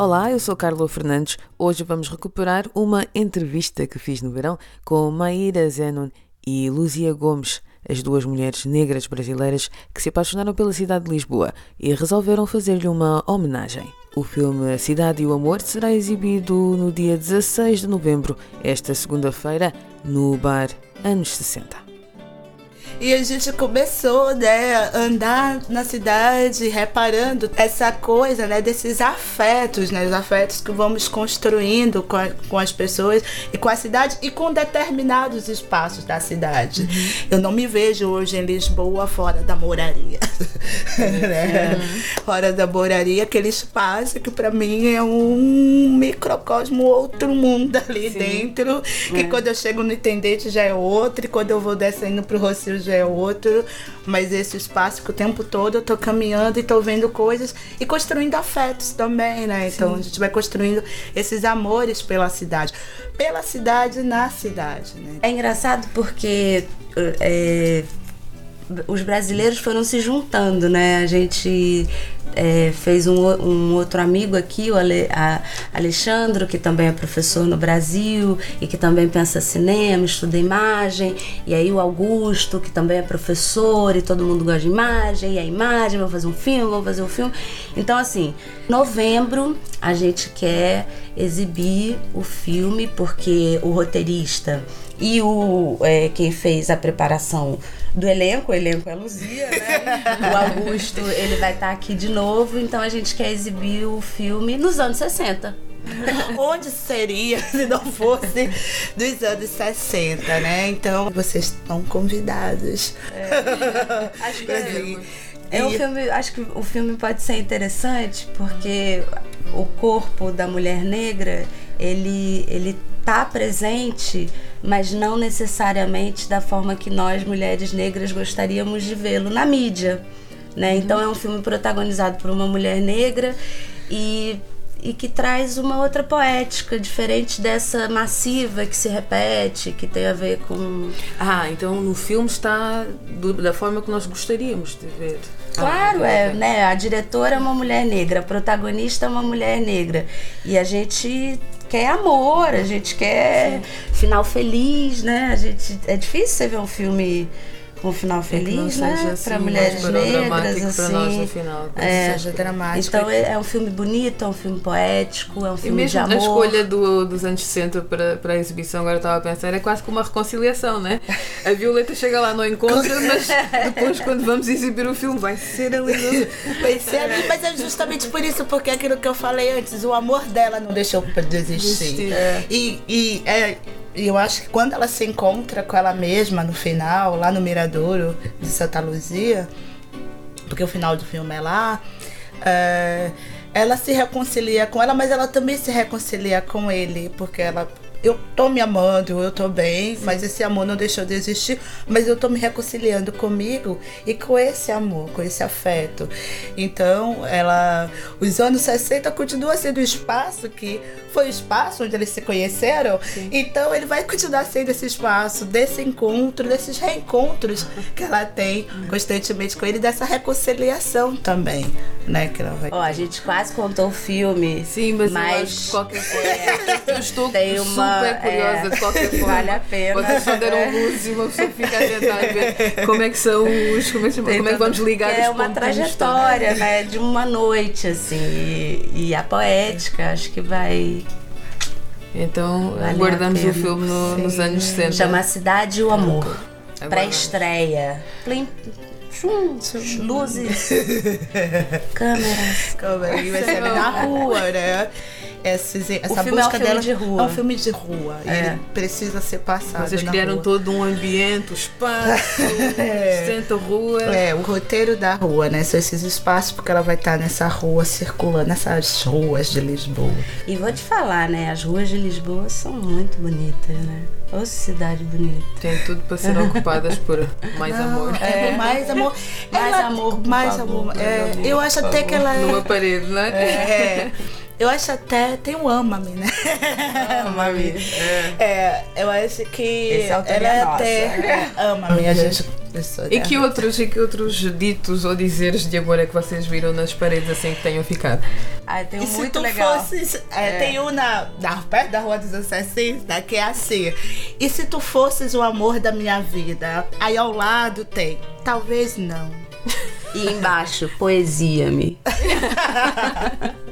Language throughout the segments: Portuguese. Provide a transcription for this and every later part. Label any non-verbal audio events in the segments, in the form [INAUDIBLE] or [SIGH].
Olá, eu sou Carla Fernandes. Hoje vamos recuperar uma entrevista que fiz no verão com Maíra Zenon e Luzia Gomes, as duas mulheres negras brasileiras que se apaixonaram pela cidade de Lisboa e resolveram fazer-lhe uma homenagem. O filme A Cidade e o Amor será exibido no dia 16 de novembro, esta segunda-feira, no bar Anos 60. E a gente começou, né, a andar na cidade, reparando essa coisa, né, desses afetos, né, os afetos que vamos construindo com, a, com as pessoas e com a cidade e com determinados espaços da cidade. Uhum. Eu não me vejo hoje em Lisboa fora da moraria, [LAUGHS] né? Uhum. fora da moraria, aquele espaço que para mim é um microcosmo, outro mundo ali Sim. dentro, que é. quando eu chego no Intendente já é outro, e quando eu vou descendo pro Rocio já é outro, mas esse espaço que o tempo todo eu tô caminhando e tô vendo coisas e construindo afetos também, né? Então Sim. a gente vai construindo esses amores pela cidade, pela cidade na cidade, né? É engraçado porque é, os brasileiros foram se juntando, né? A gente é, fez um, um, outro amigo aqui, o Ale, a Alexandro, que também é professor no Brasil e que também pensa cinema, estuda imagem, e aí o Augusto, que também é professor e todo mundo gosta de imagem, e a imagem, vamos fazer um filme, vamos fazer um filme. Então, assim, novembro a gente quer exibir o filme porque o roteirista e o é, quem fez a preparação do elenco, o elenco é Luzia, né? [LAUGHS] o Augusto, ele vai estar tá aqui de novo, então a gente quer exibir o filme nos anos 60. [LAUGHS] Onde seria se não fosse dos anos 60, né? Então vocês estão convidados. É, acho [LAUGHS] que é, é um filme, acho que o filme pode ser interessante porque o corpo da mulher negra, ele ele tá presente, mas não necessariamente da forma que nós mulheres negras gostaríamos de vê-lo na mídia, né? Então é um filme protagonizado por uma mulher negra e e que traz uma outra poética diferente dessa massiva que se repete, que tem a ver com. Ah, então no filme está do, da forma que nós gostaríamos de ver. Claro, ah, é, né? A diretora é uma mulher negra, a protagonista é uma mulher negra. E a gente quer amor, a gente quer Sim. final feliz, né? A gente, é difícil você ver um filme um final feliz, é né? Assim, para mulheres negras, assim. Nós no final, é, seja dramático. Então é, é, um filme bonito, é um filme poético, é um filme de amor. a escolha do, dos anos 60 para, para a exibição, agora eu estava a pensar, é quase como uma reconciliação, né? A Violeta chega lá no encontro, [LAUGHS] mas depois quando vamos exibir o filme vai ser ali. Vai ser ali, mas é justamente por isso, porque é aquilo que eu falei antes, o amor dela não deixou para desistir. É. E, e é, e eu acho que quando ela se encontra com ela mesma no final, lá no Miradouro de Santa Luzia, porque o final do filme é lá, é, ela se reconcilia com ela, mas ela também se reconcilia com ele, porque ela eu tô me amando, eu tô bem, Sim. mas esse amor não deixou de existir, mas eu tô me reconciliando comigo e com esse amor, com esse afeto. Então, ela os anos 60 continua sendo o espaço que foi o espaço onde eles se conheceram. Sim. Então, ele vai continuar sendo esse espaço desse encontro, desses reencontros que ela tem constantemente com ele, dessa reconciliação também, né, que ela vai. Ó, oh, a gente quase contou o filme. Sim, mas, mas... qualquer coisa. [LAUGHS] eu estou tem uma super curiosa é, de qualquer [LAUGHS] forma. Vale a pena. Vocês só deram é. luz e uma pessoa fica a tentar ver como é que são os. Como é que, como é que vamos ligar É uma trajetória, né? De uma noite, assim. E, e a poética, acho que vai. Então, vale guardamos o filme no, nos anos 60. Chama Cidade e o Amor. Pré-estreia. Plim. Luzes. [LAUGHS] Câmeras. Câmeras. Vai ser na rua, né? Esses, essa filme é um busca filme dela de rua. é um filme de rua. É. Ele precisa ser passado. Vocês na criaram rua. todo um ambiente, o espaço, [LAUGHS] centro, rua. É, o roteiro da rua, né? São esses espaços, porque ela vai estar nessa rua circulando, nessas ruas de Lisboa. E vou te falar, né? As ruas de Lisboa são muito bonitas, né? Ô, cidade bonita. Tem tudo para ser ocupadas por mais amor. É, mais amor. Mais Ela- amor, mais favor, amor. mais É, amor, eu acho até que ela é. Numa parede, não é? [LAUGHS] É, eu acho até. Tem um ama-me, né? Ama-me. É. É, eu acho que Esse é ela é nossa. até. é, ama-me, a gente. E que, outros, e que outros ditos ou dizeres de amor é que vocês viram nas paredes assim que tenham ficado? Ai, tem um E se muito tu legal. fosses. é, Tem um na, na, perto da Rua dos Assassinos, né, que é assim. E se tu fosses o amor da minha vida? Aí ao lado tem. Talvez não. E embaixo, poesia-me. [LAUGHS]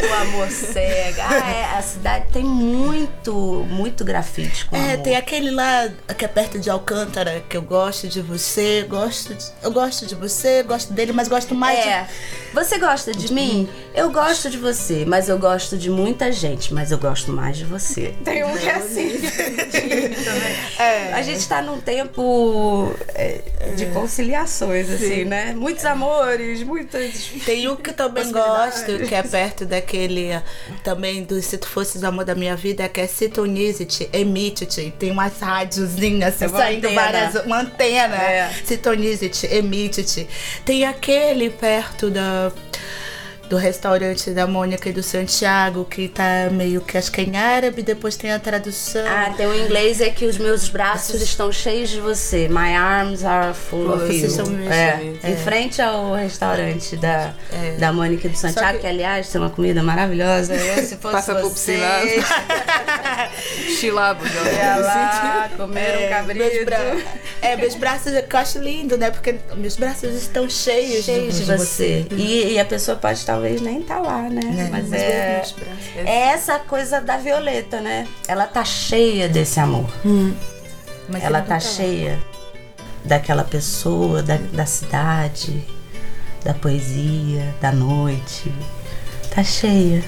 o amor cega. Ah, é, a cidade tem muito, muito grafite com É, amor. tem aquele lá que é perto de Alcântara, que eu gosto de você, gosto de- eu gosto de você, gosto dele, mas gosto mais É. de. Você gosta de mim? Eu gosto de você, mas eu gosto de muita gente, mas eu gosto mais de você. Tem um que é assim. [LAUGHS] É. A gente tá num tempo é, de conciliações, assim, né? Muitos amores, muitas. Tem um que eu também gosto, que é perto daquele também do Se Tu Fosses o Amor da Minha Vida, que é Sintonizity, Emite-te. Tem umas rádiozinhas assim, É saindo antena. várias. Uma antena. É. Sintonizity, Emite-te. Tem aquele perto da. Do restaurante da Mônica e do Santiago, que tá meio que acho que é em árabe, depois tem a tradução. Ah, tem um inglês é que os meus braços estão cheios de você. My arms are full of you. são É, é. Em frente ao restaurante da, É. da Mônica e do Santiago, que- que... aliás tem uma comida maravilhosa. Eu, se [LAUGHS] fosse Passa por você, Chilabo, [LAUGHS] [LAUGHS] lá comer um meus cabrito. bra- É, meus braços eu acho lindo, né? Porque meus braços estão cheios, Cheios de você. E, e a pessoa pode talvez nem estar lá, né? mas mas é, meus braços. é essa coisa da Violeta, né? Ela tá cheia desse amor. Mas Ela tá lá. cheia daquela pessoa, da, da cidade, da poesia, da noite. Tá cheia.